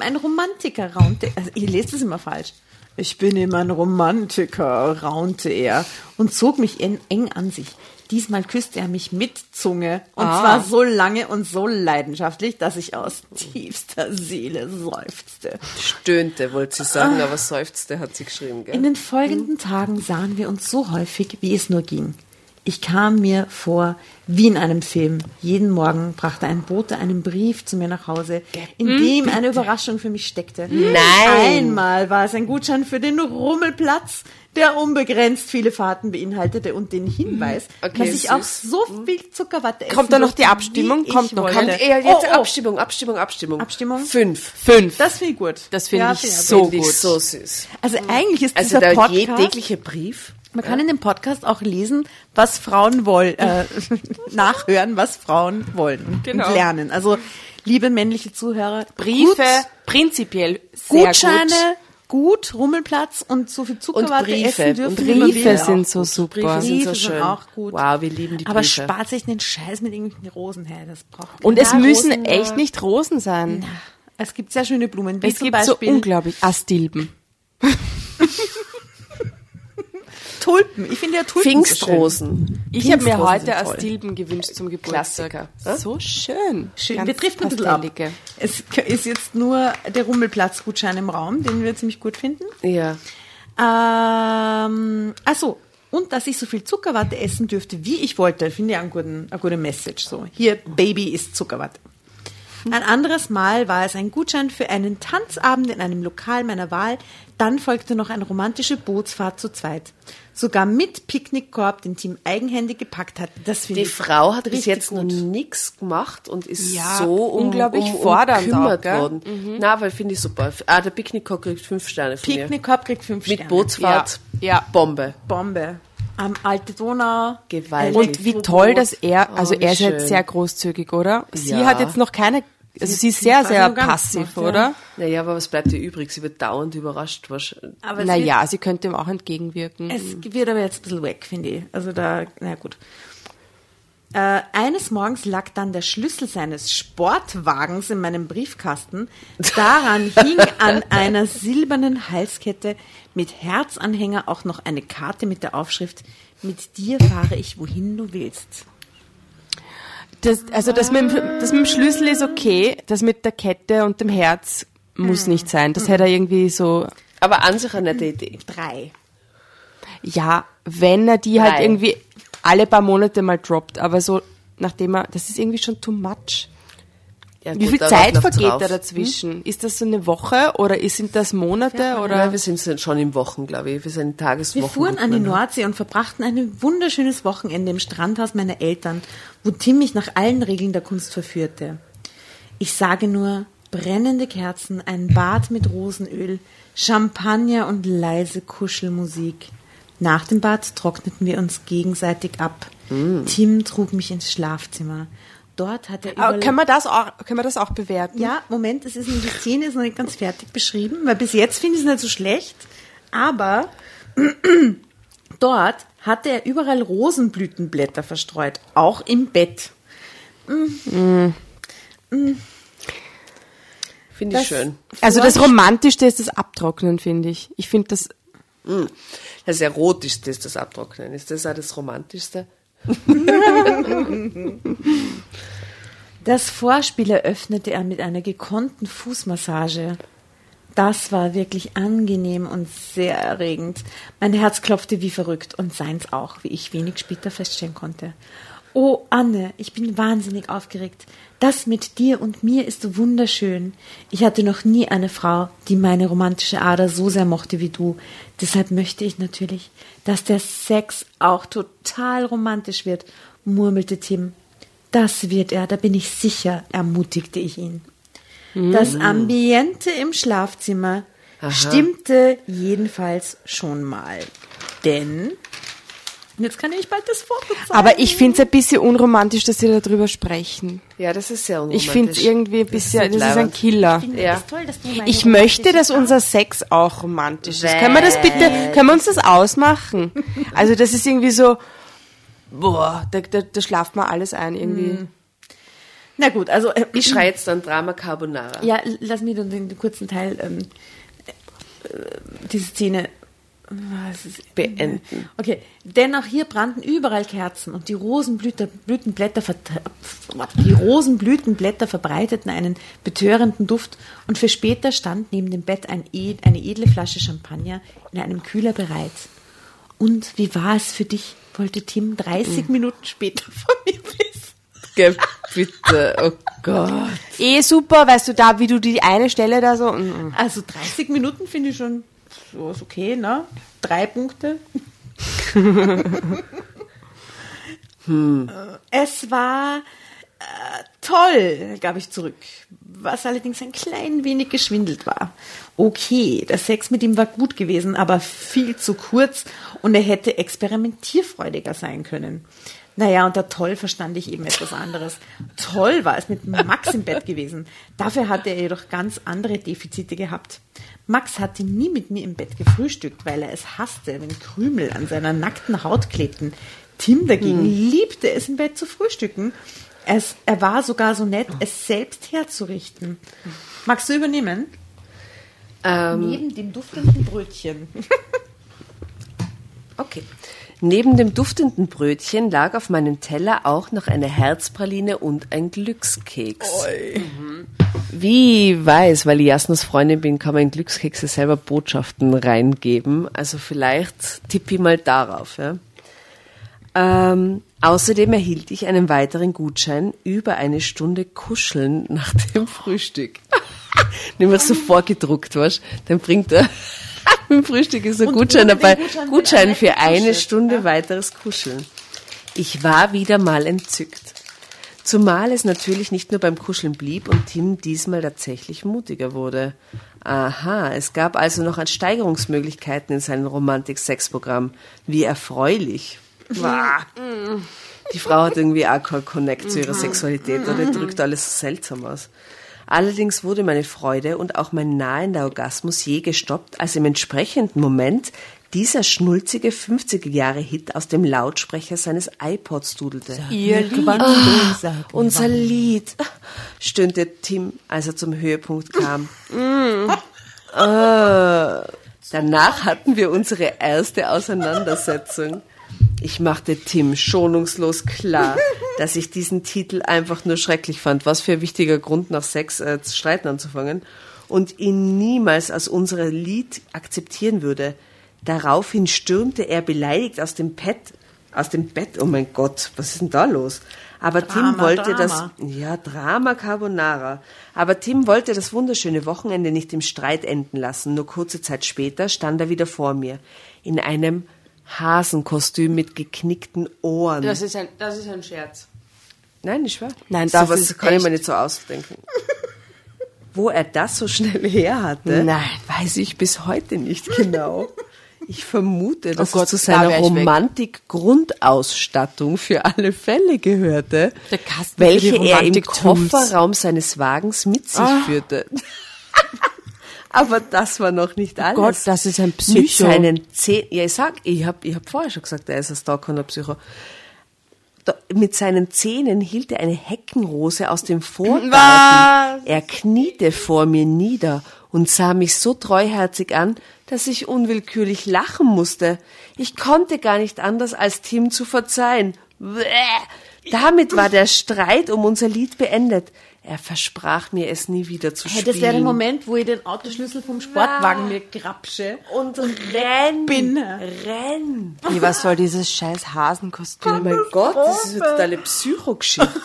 Eben ein Romantiker, raunte also ihr lest es immer falsch. Ich bin eben ein Romantiker, raunte er und zog mich en- eng an sich. Diesmal küsste er mich mit Zunge und zwar so lange und so leidenschaftlich, dass ich aus tiefster Seele seufzte. Stöhnte, wollte sie sagen, aber seufzte hat sie geschrieben, gell? In den folgenden Tagen sahen wir uns so häufig, wie es nur ging. Ich kam mir vor wie in einem Film. Jeden Morgen brachte ein Bote einen Brief zu mir nach Hause, in dem eine Überraschung für mich steckte. Nein. Einmal war es ein Gutschein für den Rummelplatz, der unbegrenzt viele Fahrten beinhaltete und den Hinweis, Okay, dass ich süß. auch so viel Zuckerwatte essen Kommt da noch die Abstimmung? Kommt noch. Kommt eher jetzt Oh, oh. Abstimmung, Abstimmung, Abstimmung. Abstimmung? Fünf. Fünf. Das finde ich gut. Das finde Ja, ich so Finde ich gut. so süß. Also eigentlich ist Also dieser der Podcast... tägliche Brief. Man kann in dem Podcast auch lesen, was Frauen wollen, äh, nachhören, was Frauen wollen Genau. und lernen. Also, liebe männliche Zuhörer, Briefe, gut, prinzipiell sehr Gutscheine, gut. gut. Rummelplatz und so viel Zuckerwatte Briefe. essen dürfen. Und Briefe sind so super. Briefe sind so Briefe sind schön. auch gut. Wow, wir lieben die Aber Briefe. spart sich den Scheiß mit irgendwelchen Rosen her, das braucht Und es müssen Rosen, echt ja. nicht Rosen sein. Es gibt sehr schöne Blumen, wie Es gibt so Beispiel unglaublich Astilben. Tulpen. Ich finde ja Tulpen so schön. Pfingstrosen. Ich habe mir heute. Astilben gewünscht zum Geburtstag. Klassiker. So schön. Schön. Ganz wir driften ein bisschen ab. Es ist jetzt nur der Rummelplatz-Gutschein im Raum, den wir ziemlich gut finden. Ja. Ähm, also und dass ich so viel Zuckerwatte essen dürfte, wie ich wollte, finde ich eine gute Message. So, hier, Baby ist Zuckerwatte. Ein anderes Mal war es ein Gutschein für einen Tanzabend in einem Lokal meiner Wahl. Dann folgte noch eine romantische Bootsfahrt zu zweit. Sogar mit Picknickkorb, den Team eigenhändig gepackt hat. Das finde Die ich Frau hat bis jetzt noch gut. nichts gemacht und ist Ja, so um, unglaublich um, fordernd umkümmert auch, worden. Na, weil finde ich super. Ah, der Picknickkorb kriegt fünf Sterne von mir. Picknickkorb kriegt fünf Mit Sterne. Bootsfahrt. Ja, ja. Bombe. Bombe. Am Alte Donau. Gewaltig. Und wie toll, dass er, also Oh, er ist schön. jetzt sehr großzügig, oder? Sie Ja. hat jetzt noch keine, also sie ist sehr, sehr passiv, gemacht, ja. oder? Naja, aber was bleibt ihr übrig? Sie wird dauernd überrascht. wahrscheinlich. Aber es wird- Naja, sie könnte ihm auch entgegenwirken. Es wird aber jetzt ein bisschen weg, finde ich. Also da, na gut. Äh, eines Morgens lag dann der Schlüssel seines Sportwagens in meinem Briefkasten. Daran hing an einer silbernen Halskette mit Herzanhänger auch noch eine Karte mit der Aufschrift Mit dir fahre ich, wohin du willst. Das, also das mit, dem, das mit dem Schlüssel ist okay, das mit der Kette und dem Herz muss nicht sein. Das hätte er irgendwie so, Aber an sich eine nette Idee. Drei. ja, wenn er die halt Nein. irgendwie alle paar Monate mal droppt, aber so, nachdem er, das ist irgendwie schon too much. Ja, Wie viel Zeit vergeht drauf. da dazwischen? Hm? Ist das so eine Woche oder sind das Monate? Ja, oder? Ja, wir sind schon in Wochen, glaube ich. Wir sind Tageswochen. Wir fuhren an die Nordsee und verbrachten ein wunderschönes Wochenende im Strandhaus meiner Eltern, wo Tim mich nach allen Regeln der Kunst verführte. Ich sage nur brennende Kerzen, ein Bad mit Rosenöl, Champagner und leise Kuschelmusik. Nach dem Bad trockneten wir uns gegenseitig ab. Mm. Tim trug mich ins Schlafzimmer dort hat er Aber können wir das auch, können wir das auch bewerten? Ja, Moment, es ist die Szene ist noch nicht ganz fertig beschrieben, weil bis jetzt finde ich es nicht so schlecht, aber dort hatte er überall Rosenblütenblätter verstreut, auch im Bett. Mm. Mm. Finde ich das schön. Also das Romantischste ist das Abtrocknen, finde ich. Ich finde das. Mm. Das Erotischste ist das Abtrocknen. Ist das auch das Romantischste? Das Vorspiel eröffnete er mit einer gekonnten Fußmassage. Das war wirklich angenehm und sehr erregend. Mein Herz klopfte wie verrückt und seins auch, wie ich wenig später feststellen konnte. Oh, Anne, ich bin wahnsinnig aufgeregt. Das mit dir und mir ist so wunderschön. Ich hatte noch nie eine Frau, die meine romantische Ader so sehr mochte wie du. Deshalb möchte ich natürlich, dass der Sex auch total romantisch wird, murmelte Tim. Das wird er, da bin ich sicher, ermutigte ich ihn. Mhm. Das Ambiente im Schlafzimmer Aha. stimmte jedenfalls schon mal. Denn Jetzt kann ich bald das Foto zeigen. Aber ich finde es ein bisschen unromantisch, dass Sie darüber sprechen. Ja, das ist sehr unromantisch. Ich finde es irgendwie ein bisschen, das ist, das ist ein Killer. Ich, ja. das toll, dass ich möchte, dass unser Sex auch romantisch ist. Können wir das bitte, können wir uns das ausmachen? Also das ist irgendwie so, boah, da, da, da schlaft man alles ein irgendwie. Hm. Na gut, also äh, ich schreie jetzt dann Drama Carbonara. Ja, lass mich dann den kurzen Teil ähm, äh, diese Szene beenden. Okay, denn auch hier brannten überall Kerzen und die Rosenblütenblätter, die Rosenblütenblätter verbreiteten einen betörenden Duft und für später stand neben dem Bett ein, eine edle Flasche Champagner in einem Kühler bereit. Und wie war es für dich, wollte Tim 30 mhm. Minuten später von mir wissen. Geh bitte, oh Gott. Eh super, weißt du, da, wie du die eine Stelle da so. Mm, mm. Also 30 Minuten finde ich schon so ist okay, ne? Drei Punkte. hm. Es war äh, toll, gab ich zurück, was allerdings ein klein wenig geschwindelt war. Okay, der Sex mit ihm war gut gewesen, aber viel zu kurz und er hätte experimentierfreudiger sein können. Naja, unter toll verstand ich eben etwas anderes. Toll war es mit Max im Bett gewesen. Dafür hatte er jedoch ganz andere Defizite gehabt. Max hatte nie mit mir im Bett gefrühstückt, weil er es hasste, wenn Krümel an seiner nackten Haut klebten. Tim dagegen hm. liebte es im Bett zu frühstücken. Es, er war sogar so nett, es selbst herzurichten. Magst du übernehmen? Ähm, Neben dem duftenden Brötchen. okay. Neben dem duftenden Brötchen lag auf meinem Teller auch noch eine Herzpraline und ein Glückskeks. Mhm. Wie weiß, weil ich Jasnas Freundin bin, kann man in Glückskekse selber Botschaften reingeben. Also vielleicht tippe ich mal darauf. Ja. Ähm, außerdem erhielt ich einen weiteren Gutschein über eine Stunde Kuscheln nach dem Frühstück. Nämlich so vorgedruckt, was? Dann bringt er Im Frühstück ist ein Gutschein dabei. Gutschein, Gutschein für eine Stunde ja. weiteres Kuscheln. Ich war wieder mal entzückt. Zumal es natürlich nicht nur beim Kuscheln blieb und Tim diesmal tatsächlich mutiger wurde. Aha, es gab also noch Steigerungsmöglichkeiten in seinem Romantik-Sex-Programm. Wie erfreulich. Die Frau hat irgendwie auch keinen Connect zu ihrer Sexualität oder drückt alles seltsam aus. Allerdings wurde meine Freude und auch mein nahender Orgasmus je gestoppt, als im entsprechenden Moment dieser schnulzige 50er Jahre Hit aus dem Lautsprecher seines iPods dudelte. Ihr Lied. Oh, unser Lied, stöhnte Tim, als er zum Höhepunkt kam. mm. oh. Danach hatten wir unsere erste Auseinandersetzung. Ich machte Tim schonungslos klar, dass ich diesen Titel einfach nur schrecklich fand. Was für ein wichtiger Grund, nach Sex äh, zu streiten anzufangen. Und ihn niemals als unser Lied akzeptieren würde. Daraufhin stürmte er beleidigt aus dem Pad, aus dem Bett. Oh mein Gott, was ist denn da los? Aber Drama, Tim wollte Drama. das, ja, Drama Carbonara. Aber Tim wollte das wunderschöne Wochenende nicht im Streit enden lassen. Nur kurze Zeit später stand er wieder vor mir. In einem Hasenkostüm mit geknickten Ohren. Das ist ein, das ist ein Scherz. Nein, nicht wahr? Nein, das so was kann echt. ich mir nicht so ausdenken. Wo er das so schnell her hatte, Nein. weiß ich bis heute nicht genau. Ich vermute, dass oh Gott, es zu seiner Romantik-Grundausstattung für alle Fälle gehörte, welche er im Kofferraum seines Wagens mit sich oh. führte. Aber das war noch nicht alles. Oh Gott, das ist ein Psycho. Mit seinen Zähnen, ja, ich sag, ich hab, ich hab vorher schon gesagt, er ist ein ein Psycho. Da, mit seinen Zähnen hielt er eine Heckenrose aus dem Vorgarten. Was? Er kniete vor mir nieder und sah mich so treuherzig an, dass ich unwillkürlich lachen musste. Ich konnte gar nicht anders, als Tim zu verzeihen. Bäh. Damit war der Streit um unser Lied beendet. Er versprach mir, es nie wieder zu hey, spielen. Das wäre der Moment, wo ich den Autoschlüssel vom Sportwagen mir grapsche und, und renn, bin. renn. Nee, was soll dieses scheiß Hasenkostüm? Oh mein Gott, das ist eine totale Psychogeschichte.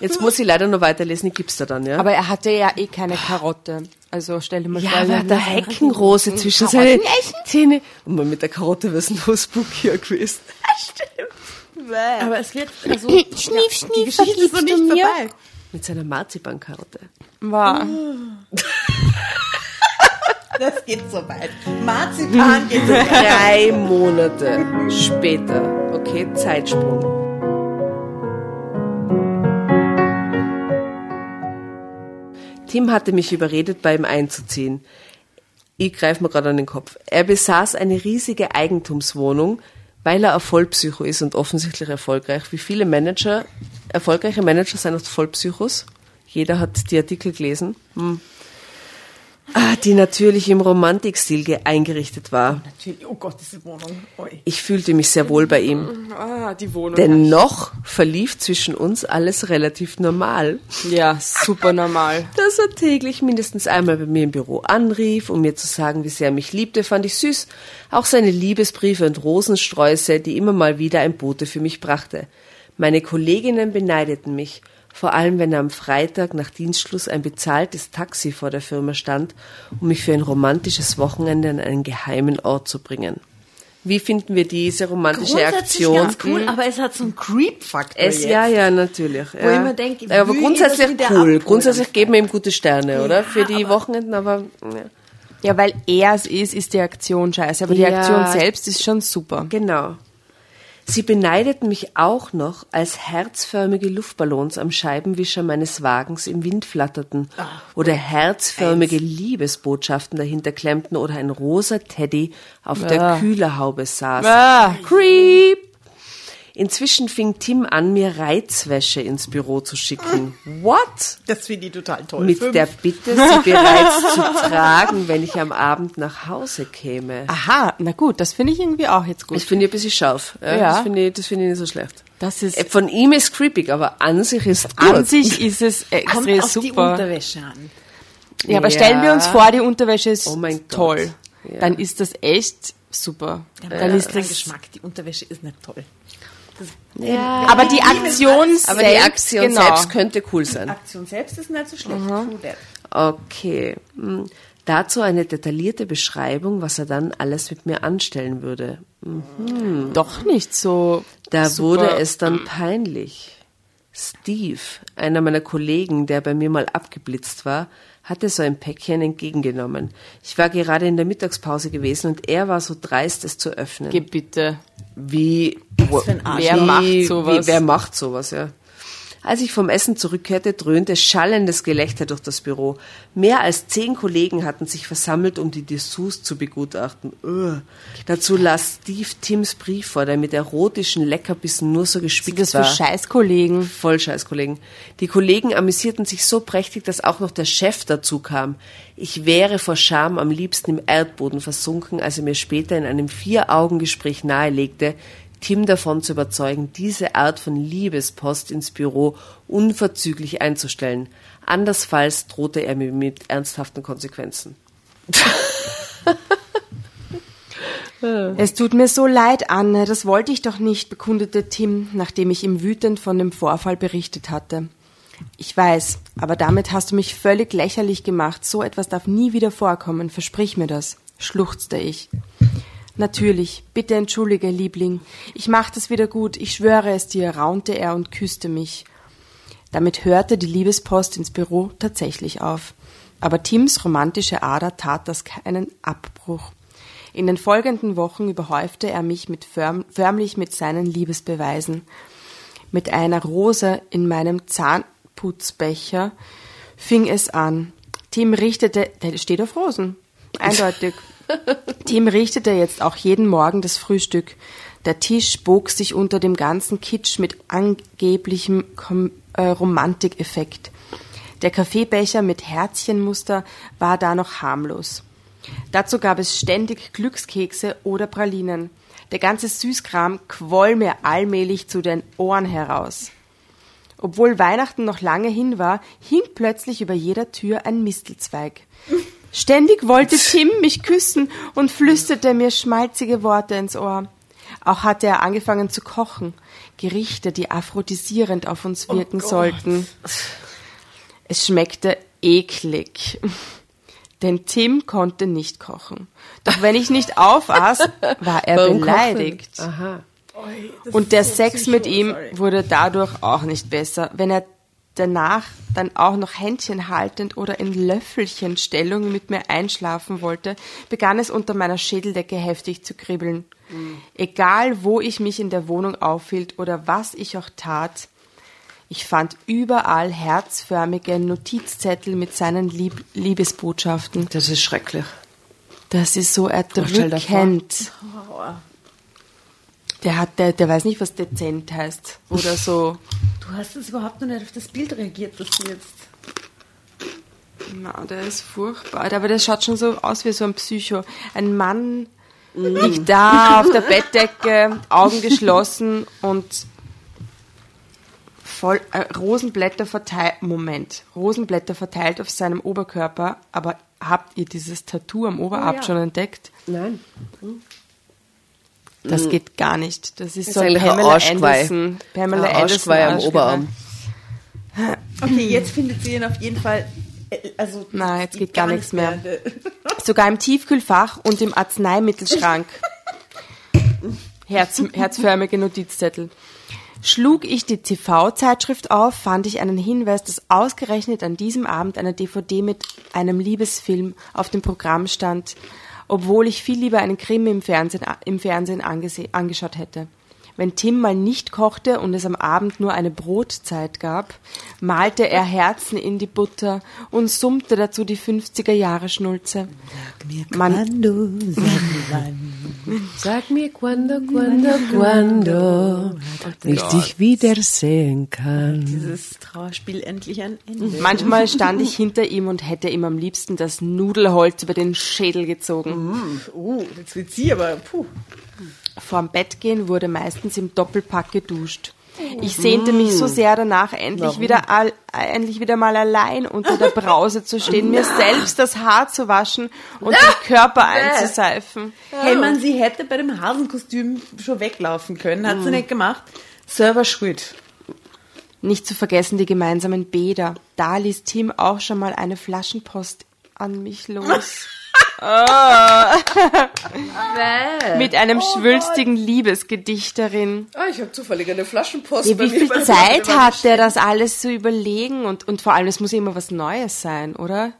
Jetzt muss ich leider noch weiterlesen, ich gib's da dann, ja? Aber er hatte ja eh keine Karotte. Also stell dir mal ja, vor. Ja, der Heckenrose zwischen seinen Zähne. Und mal mit der Karotte wäre es nur spookier gewesen. Stimmt. Aber es wird also, schnief, schnief, die Geschichte ist noch nicht vorbei. Mit seiner Marzipankarotte. War. das geht so weit. Marzipan geht so weit. Drei Monate später. Okay, Zeitsprung. Tim hatte mich überredet, bei ihm einzuziehen. Ich greife mir gerade an den Kopf. Er besaß eine riesige Eigentumswohnung, weil er ein Vollpsycho ist und offensichtlich erfolgreich. Wie viele Manager, erfolgreiche Manager sind oft Vollpsychos. Jeder hat die Artikel gelesen. Hm. Ah, die natürlich im Romantikstil eingerichtet war. Natürlich, oh Gott, diese Wohnung. Oi. Ich fühlte mich sehr wohl bei ihm. Ah, die Wohnung. Dennoch verlief zwischen uns alles relativ normal. Ja, super normal. Dass er täglich mindestens einmal bei mir im Büro anrief, um mir zu sagen, wie sehr er mich liebte, fand ich süß. Auch seine Liebesbriefe und Rosensträuße, die immer mal wieder ein Bote für mich brachte. Meine Kolleginnen beneideten mich vor allem wenn am Freitag nach Dienstschluss ein bezahltes Taxi vor der Firma stand, um mich für ein romantisches Wochenende an einen geheimen Ort zu bringen. Wie finden wir diese romantische Aktion? Ganz cool, aber es hat so einen Creep-Faktor. Es, ja, ja, natürlich. Wo ja. ich mir denke, ja, aber grundsätzlich cool. Grundsätzlich geben wir ihm gute Sterne, oder? Für die aber Wochenenden, aber. Ja. ja, weil er es ist, ist die Aktion scheiße. Aber die Aktion selbst ist schon super. Genau. Sie beneideten mich auch noch, als herzförmige Luftballons am Scheibenwischer meines Wagens im Wind flatterten Ach, oder herzförmige. Liebesbotschaften dahinter klemmten oder ein rosa Teddy auf ah. der Kühlerhaube saß. Ah. Creep! Inzwischen fing Tim an, mir Reizwäsche ins Büro zu schicken. What? Das finde ich total toll. Mit Fünf. der Bitte, sie bereits zu tragen, wenn ich am Abend nach Hause käme. Aha, na gut, das finde ich irgendwie auch jetzt gut. Ich finde ein bisschen scharf. Ja, ja. Das finde ich, das finde ich nicht so schlecht. Das ist äh, Von ihm ist creepy, aber an sich ist gut. An sich ist es extrem Kommt auf super. die Unterwäsche an. Ja, aber stellen wir uns vor, die Unterwäsche ist oh toll. Ja. Dann ist das echt super. Ja, dann ist das Geschmack. Die Unterwäsche ist nicht toll. Ja, aber die Aktion selbst, aber die Aktion genau. selbst könnte cool sein. Die Aktion selbst ist nicht so schlecht. Mhm. Okay. Hm. Dazu eine detaillierte Beschreibung, was er dann alles mit mir anstellen würde. Mhm. Doch nicht so. Da super. wurde es dann peinlich. Steve, einer meiner Kollegen, der bei mir mal abgeblitzt war, hatte so ein Päckchen entgegengenommen. Ich war gerade in der Mittagspause gewesen und er war so dreist, es zu öffnen. Geh bitte. Wie, wer macht sowas? Wie, wer macht sowas, ja. Als ich vom Essen zurückkehrte, dröhnte schallendes Gelächter durch das Büro. Mehr als zehn Kollegen hatten sich versammelt, um die Dessous zu begutachten. Ugh. Dazu las Steve Tims Brief vor, der mit erotischen Leckerbissen nur so gespickt das war. Das für Scheißkollegen. Voll Scheißkollegen. Die Kollegen amüsierten sich so prächtig, dass auch noch der Chef dazu kam. Ich wäre vor Scham am liebsten im Erdboden versunken, als er mir später in einem Vier-Augen-Gespräch nahelegte, Tim davon zu überzeugen, diese Art von Liebespost ins Büro unverzüglich einzustellen. Andersfalls drohte er mir mit ernsthaften Konsequenzen. Es tut mir so leid, Anne, das wollte ich doch nicht, bekundete Tim, nachdem ich ihm wütend von dem Vorfall berichtet hatte. Ich weiß, aber damit hast du mich völlig lächerlich gemacht. So etwas darf nie wieder vorkommen, versprich mir das, schluchzte ich. Natürlich, bitte entschuldige, Liebling. Ich mach das wieder gut, ich schwöre es dir, raunte er und küsste mich. Damit hörte die Liebespost ins Büro tatsächlich auf. Aber Tims romantische Ader tat das keinen Abbruch. In den folgenden Wochen überhäufte er mich mit förm förmlich mit seinen Liebesbeweisen. Mit einer Rose in meinem Zahnputzbecher fing es an. Tim richtete, der steht auf Rosen, eindeutig. Tim richtete jetzt auch jeden Morgen das Frühstück. Der Tisch bog sich unter dem ganzen Kitsch mit angeblichem Kom äh, Romantikeffekt. Der Kaffeebecher mit Herzchenmuster war da noch harmlos. Dazu gab es ständig Glückskekse oder Pralinen. Der ganze Süßkram quoll mir allmählich zu den Ohren heraus. Obwohl Weihnachten noch lange hin war, hing plötzlich über jeder Tür ein Mistelzweig. Ständig wollte Tim mich küssen und flüsterte mir schmalzige Worte ins Ohr. Auch hatte er angefangen zu kochen, Gerichte, die aphrodisierend auf uns oh wirken oh sollten. Es schmeckte eklig. Denn Tim konnte nicht kochen. Doch wenn ich nicht aufaß, war er Warum beleidigt. Und der Sex mit ihm wurde dadurch auch nicht besser. Wenn er danach dann auch noch Händchen haltend oder in Löffelchenstellung mit mir einschlafen wollte, begann es unter meiner Schädeldecke heftig zu kribbeln. Mhm. Egal, wo ich mich in der Wohnung aufhielt oder was ich auch tat, ich fand überall herzförmige Notizzettel mit seinen Lieb Liebesbotschaften. Das ist schrecklich. Das ist so erdrückend. Der hat, der, der weiß nicht, was dezent heißt. Oder so. Du hast jetzt überhaupt noch nicht auf das Bild reagiert, das du jetzt. Na, der ist furchtbar. Aber der schaut schon so aus wie so ein Psycho. Ein Mann liegt da auf der Bettdecke, Augen geschlossen und voll äh, Rosenblätter verteilt. Moment, Rosenblätter verteilt auf seinem Oberkörper. Aber habt ihr dieses Tattoo am Oberarm oh, ja. schon entdeckt? Nein. Das mhm. geht gar nicht. Das ist, das so ein Pamela Anderson. Pamela ein Anderson am Oberarm. Okay, jetzt findet sie ihn auf jeden Fall. Äh, also Nein, jetzt geht gar, gar nichts mehr. mehr. Sogar im Tiefkühlfach und im Arzneimittelschrank. Herz, herzförmige Notizzettel. Schlug ich die TV-Zeitschrift auf, fand ich einen Hinweis, dass ausgerechnet an diesem Abend eine DVD mit einem Liebesfilm auf dem Programm stand obwohl ich viel lieber einen Krimi im Fernsehen, im Fernsehen angeschaut hätte. Wenn Tim mal nicht kochte und es am Abend nur eine Brotzeit gab, malte er Herzen in die Butter und summte dazu die 50er Jahre Schnulze. Sag mir quando, sag mir wann. Sag mir quando, quando, quando ich dich wiedersehen kann. Dieses Trauerspiel endlich ein Ende. Manchmal stand ich hinter ihm und hätte ihm am liebsten das Nudelholz über den Schädel gezogen. Mm, oh, jetzt wird sie aber, puh. Vorm Bett gehen wurde meistens im Doppelpack geduscht. Ich sehnte mich so sehr danach, endlich wieder, all, endlich wieder mal allein unter der Brause zu stehen, mir selbst das Haar zu waschen und den Körper einzuseifen. Hey man, sie hätte bei dem Hasenkostüm schon weglaufen können, hat sie mhm. nicht gemacht. Server schuld. Nicht zu vergessen die gemeinsamen Bäder. Da ließ Tim auch schon mal eine Flaschenpost an mich los. Oh. Mit einem oh schwülstigen Gott. Liebesgedicht darin. Ah, ich habe zufällig eine Flaschenpost. Ja, wie viel Zeit hat der, das alles zu überlegen? Und, und vor allem, es muss immer was Neues sein, oder?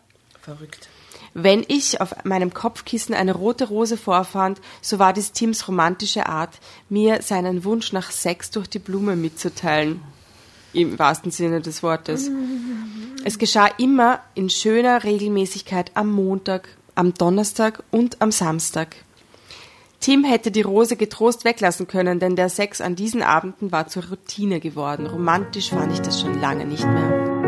Verrückt. Wenn ich auf meinem Kopfkissen eine rote Rose vorfand, so war dies Tims romantische Art, mir seinen Wunsch nach Sex durch die Blume mitzuteilen. Im wahrsten Sinne des Wortes. Es geschah immer in schöner Regelmäßigkeit am Montag, am Donnerstag und am Samstag. Tim hätte die Rose getrost weglassen können, denn der Sex an diesen Abenden war zur Routine geworden. Romantisch fand ich das schon lange nicht mehr.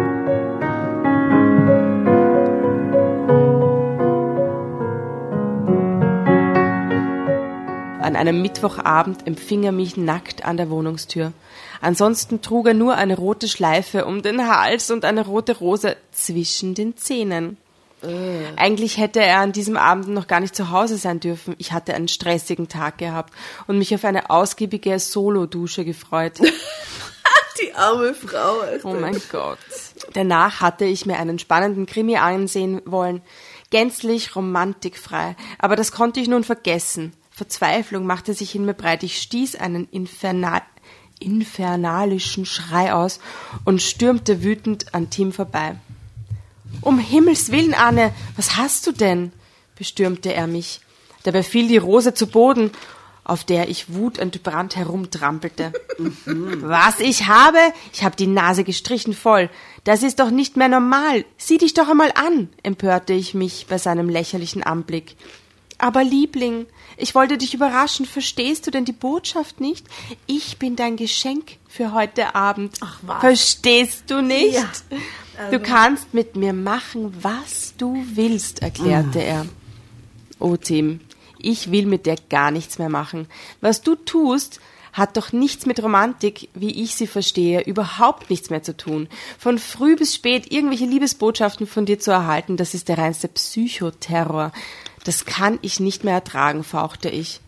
An einem Mittwochabend empfing er mich nackt an der Wohnungstür. Ansonsten trug er nur eine rote Schleife um den Hals und eine rote Rose zwischen den Zähnen. Äh. Eigentlich hätte er an diesem Abend noch gar nicht zu Hause sein dürfen. Ich hatte einen stressigen Tag gehabt und mich auf eine ausgiebige Solo-Dusche gefreut. Die arme Frau. Alter. Oh mein Gott. Danach hatte ich mir einen spannenden Krimi ansehen wollen. Gänzlich romantikfrei. Aber das konnte ich nun vergessen. Verzweiflung machte sich in mir breit. Ich stieß einen infernal infernalischen Schrei aus und stürmte wütend an Tim vorbei. Um Himmels willen, Anne, was hast du denn? bestürmte er mich. Dabei fiel die Rose zu Boden, auf der ich wutentbrannt herumtrampelte. was ich habe? Ich habe die Nase gestrichen voll. Das ist doch nicht mehr normal. Sieh dich doch einmal an, empörte ich mich bei seinem lächerlichen Anblick. Aber Liebling, ich wollte dich überraschen. Verstehst du denn die Botschaft nicht? Ich bin dein Geschenk für heute Abend. Ach was? Verstehst du nicht? Ja. Also. Du kannst mit mir machen, was du willst, erklärte mhm. er. Oh Tim, ich will mit dir gar nichts mehr machen. Was du tust, hat doch nichts mit Romantik, wie ich sie verstehe, überhaupt nichts mehr zu tun. Von früh bis spät irgendwelche Liebesbotschaften von dir zu erhalten, das ist der reinste Psychoterror. Das kann ich nicht mehr ertragen, fauchte ich.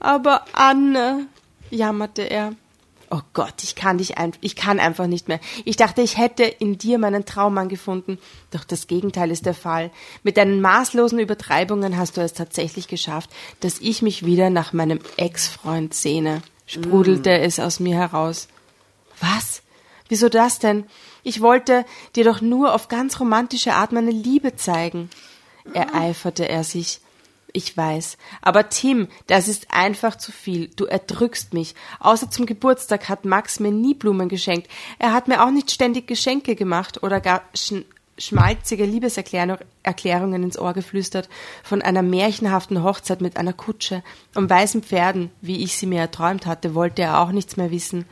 Aber Anne, jammerte er. Oh Gott, ich kann dich ein, ich kann einfach nicht mehr. Ich dachte, ich hätte in dir meinen Traummann gefunden. Doch das Gegenteil ist der Fall. Mit deinen maßlosen Übertreibungen hast du es tatsächlich geschafft, dass ich mich wieder nach meinem Ex-Freund sehne, sprudelte mm. es aus mir heraus. Was? Wieso das denn? Ich wollte dir doch nur auf ganz romantische Art meine Liebe zeigen ereiferte er sich. Ich weiß. Aber Tim, das ist einfach zu viel. Du erdrückst mich. Außer zum Geburtstag hat Max mir nie Blumen geschenkt. Er hat mir auch nicht ständig Geschenke gemacht oder gar sch schmalzige Liebeserklärungen ins Ohr geflüstert von einer märchenhaften Hochzeit mit einer Kutsche und weißen Pferden, wie ich sie mir erträumt hatte, wollte er auch nichts mehr wissen.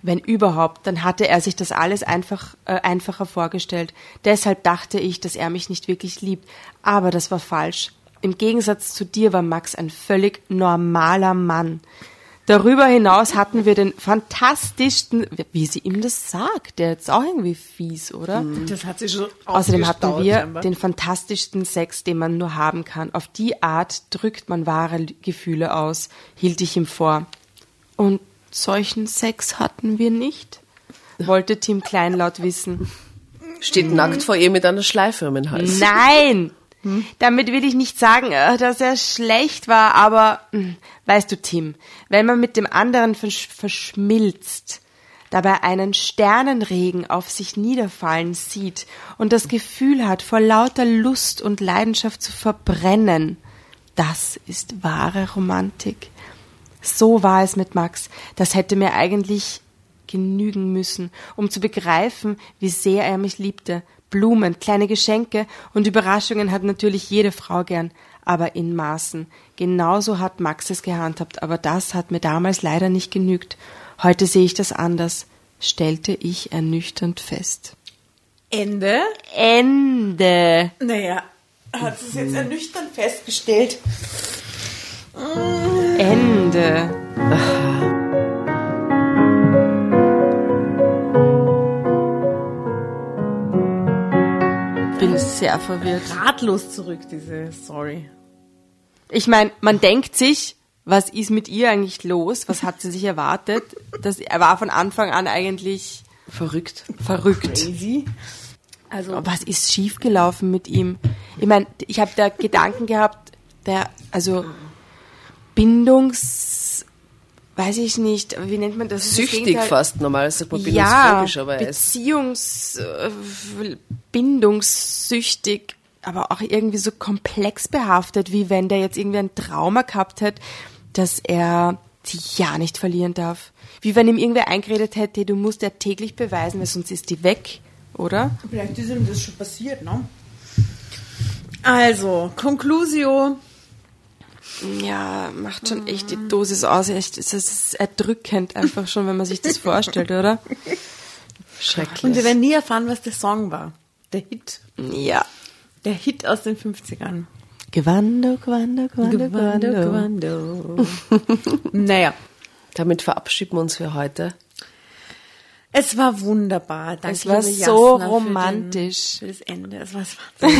Wenn überhaupt, dann hatte er sich das alles einfach äh, einfacher vorgestellt. Deshalb dachte ich, dass er mich nicht wirklich liebt. Aber das war falsch. Im Gegensatz zu dir war Max ein völlig normaler Mann. Darüber hinaus hatten wir den fantastischsten, wie sie ihm das sagt, der ist auch irgendwie fies, oder? Mhm. Das hat sie schon Außerdem hatten wir scheinbar. den fantastischsten Sex, den man nur haben kann. Auf die Art drückt man wahre Gefühle aus, hielt ich ihm vor. Und Solchen Sex hatten wir nicht, wollte Tim Kleinlaut wissen. Steht nackt vor ihr mit einer Schleife um den Hals. Nein! Damit will ich nicht sagen, äh, dass er schlecht war, aber hm, weißt du, Tim, wenn man mit dem anderen versch verschmilzt, dabei einen Sternenregen auf sich niederfallen sieht und das Gefühl hat, vor lauter Lust und Leidenschaft zu verbrennen, das ist wahre Romantik. So war es mit Max. Das hätte mir eigentlich genügen müssen, um zu begreifen, wie sehr er mich liebte. Blumen, kleine Geschenke und Überraschungen hat natürlich jede Frau gern, aber in Maßen. Genauso hat Max es gehandhabt, aber das hat mir damals leider nicht genügt. Heute sehe ich das anders, stellte ich ernüchternd fest. Ende? Ende. Naja, hat es jetzt ernüchternd festgestellt. Ende. Bin sehr verwirrt. Ratlos zurück, diese Story. Ich meine, man denkt sich, was ist mit ihr eigentlich los? Was hat sie sich erwartet? Das, er war von Anfang an eigentlich verrückt. Verrückt. Crazy. Also was ist schiefgelaufen mit ihm? Ich meine, ich habe da Gedanken gehabt, der also Bindungs weiß ich nicht, wie nennt man das? Süchtig das fast normal, sagt man bindungsphobisch, ja, aber Beziehungs, äh, bindungssüchtig, aber auch irgendwie so komplex behaftet, wie wenn der jetzt irgendwie ein Trauma gehabt hätte, dass er sie ja nicht verlieren darf. Wie wenn ihm irgendwer eingeredet hätte, du musst ja täglich beweisen, weil sonst ist die weg, oder? Vielleicht ist ihm das schon passiert, ne? Also, Conclusio, ja, macht schon echt die Dosis aus. Echt, es ist erdrückend einfach schon, wenn man sich das vorstellt, oder? Schrecklich. Und wir werden nie erfahren, was der Song war. Der Hit. Ja. Der Hit aus den 50ern. Gewando, Gewando, Gewando, Gewando. Gewando. naja. Damit verabschieden wir uns für heute. Es war wunderbar. Danke, es war so romantisch. Für, den, für, das Ende. Es war, es war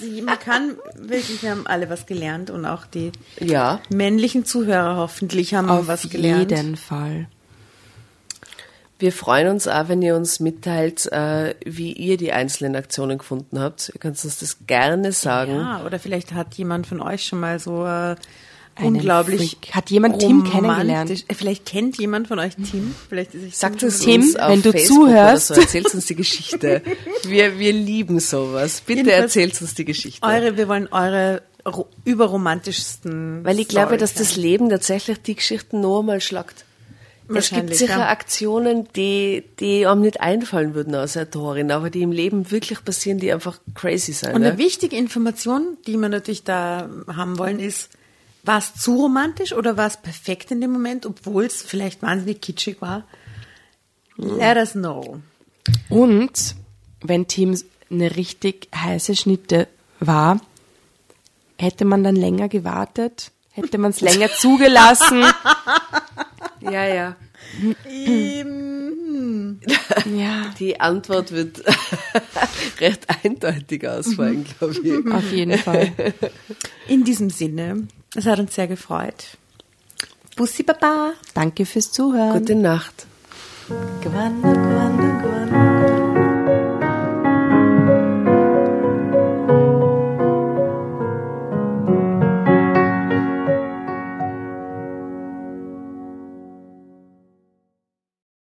also man kann wirklich, wir haben alle was gelernt und auch die ja. männlichen Zuhörer hoffentlich haben Auf was gelernt. Auf jeden Fall. Wir freuen uns auch, wenn ihr uns mitteilt, äh, wie ihr die einzelnen Aktionen gefunden habt. Ihr könnt uns das gerne sagen. Ja, oder vielleicht hat jemand von euch schon mal so unglaublich. Freak. Hat jemand Tim kennengelernt? Äh, vielleicht kennt jemand von euch Tim. Vielleicht ist Sagt es Tim, uns wenn du Facebook zuhörst. So. Erzählt uns die Geschichte. wir, wir lieben sowas. Bitte Jedenfalls erzählt uns die Geschichte. Eure, wir wollen eure überromantischsten. Weil ich Story glaube, dass das Leben tatsächlich die Geschichten noch einmal schlagt. Es gibt sicher ja. Aktionen, die, die einem nicht einfallen würden als Autorin, aber die im Leben wirklich passieren, die einfach crazy sind. Und ne? eine wichtige Information, die wir natürlich da haben wollen, ist, war es zu romantisch oder war es perfekt in dem Moment, obwohl es vielleicht wahnsinnig kitschig war? Let us know. Und wenn Tim eine richtig heiße Schnitte war, hätte man dann länger gewartet? Hätte man es länger zugelassen? Ja, ja. ja. Die Antwort wird recht eindeutig ausfallen, glaube ich. Auf jeden Fall. In diesem Sinne, es hat uns sehr gefreut. Bussi Baba. Danke fürs Zuhören. Gute Nacht. Gewandert, gewandert.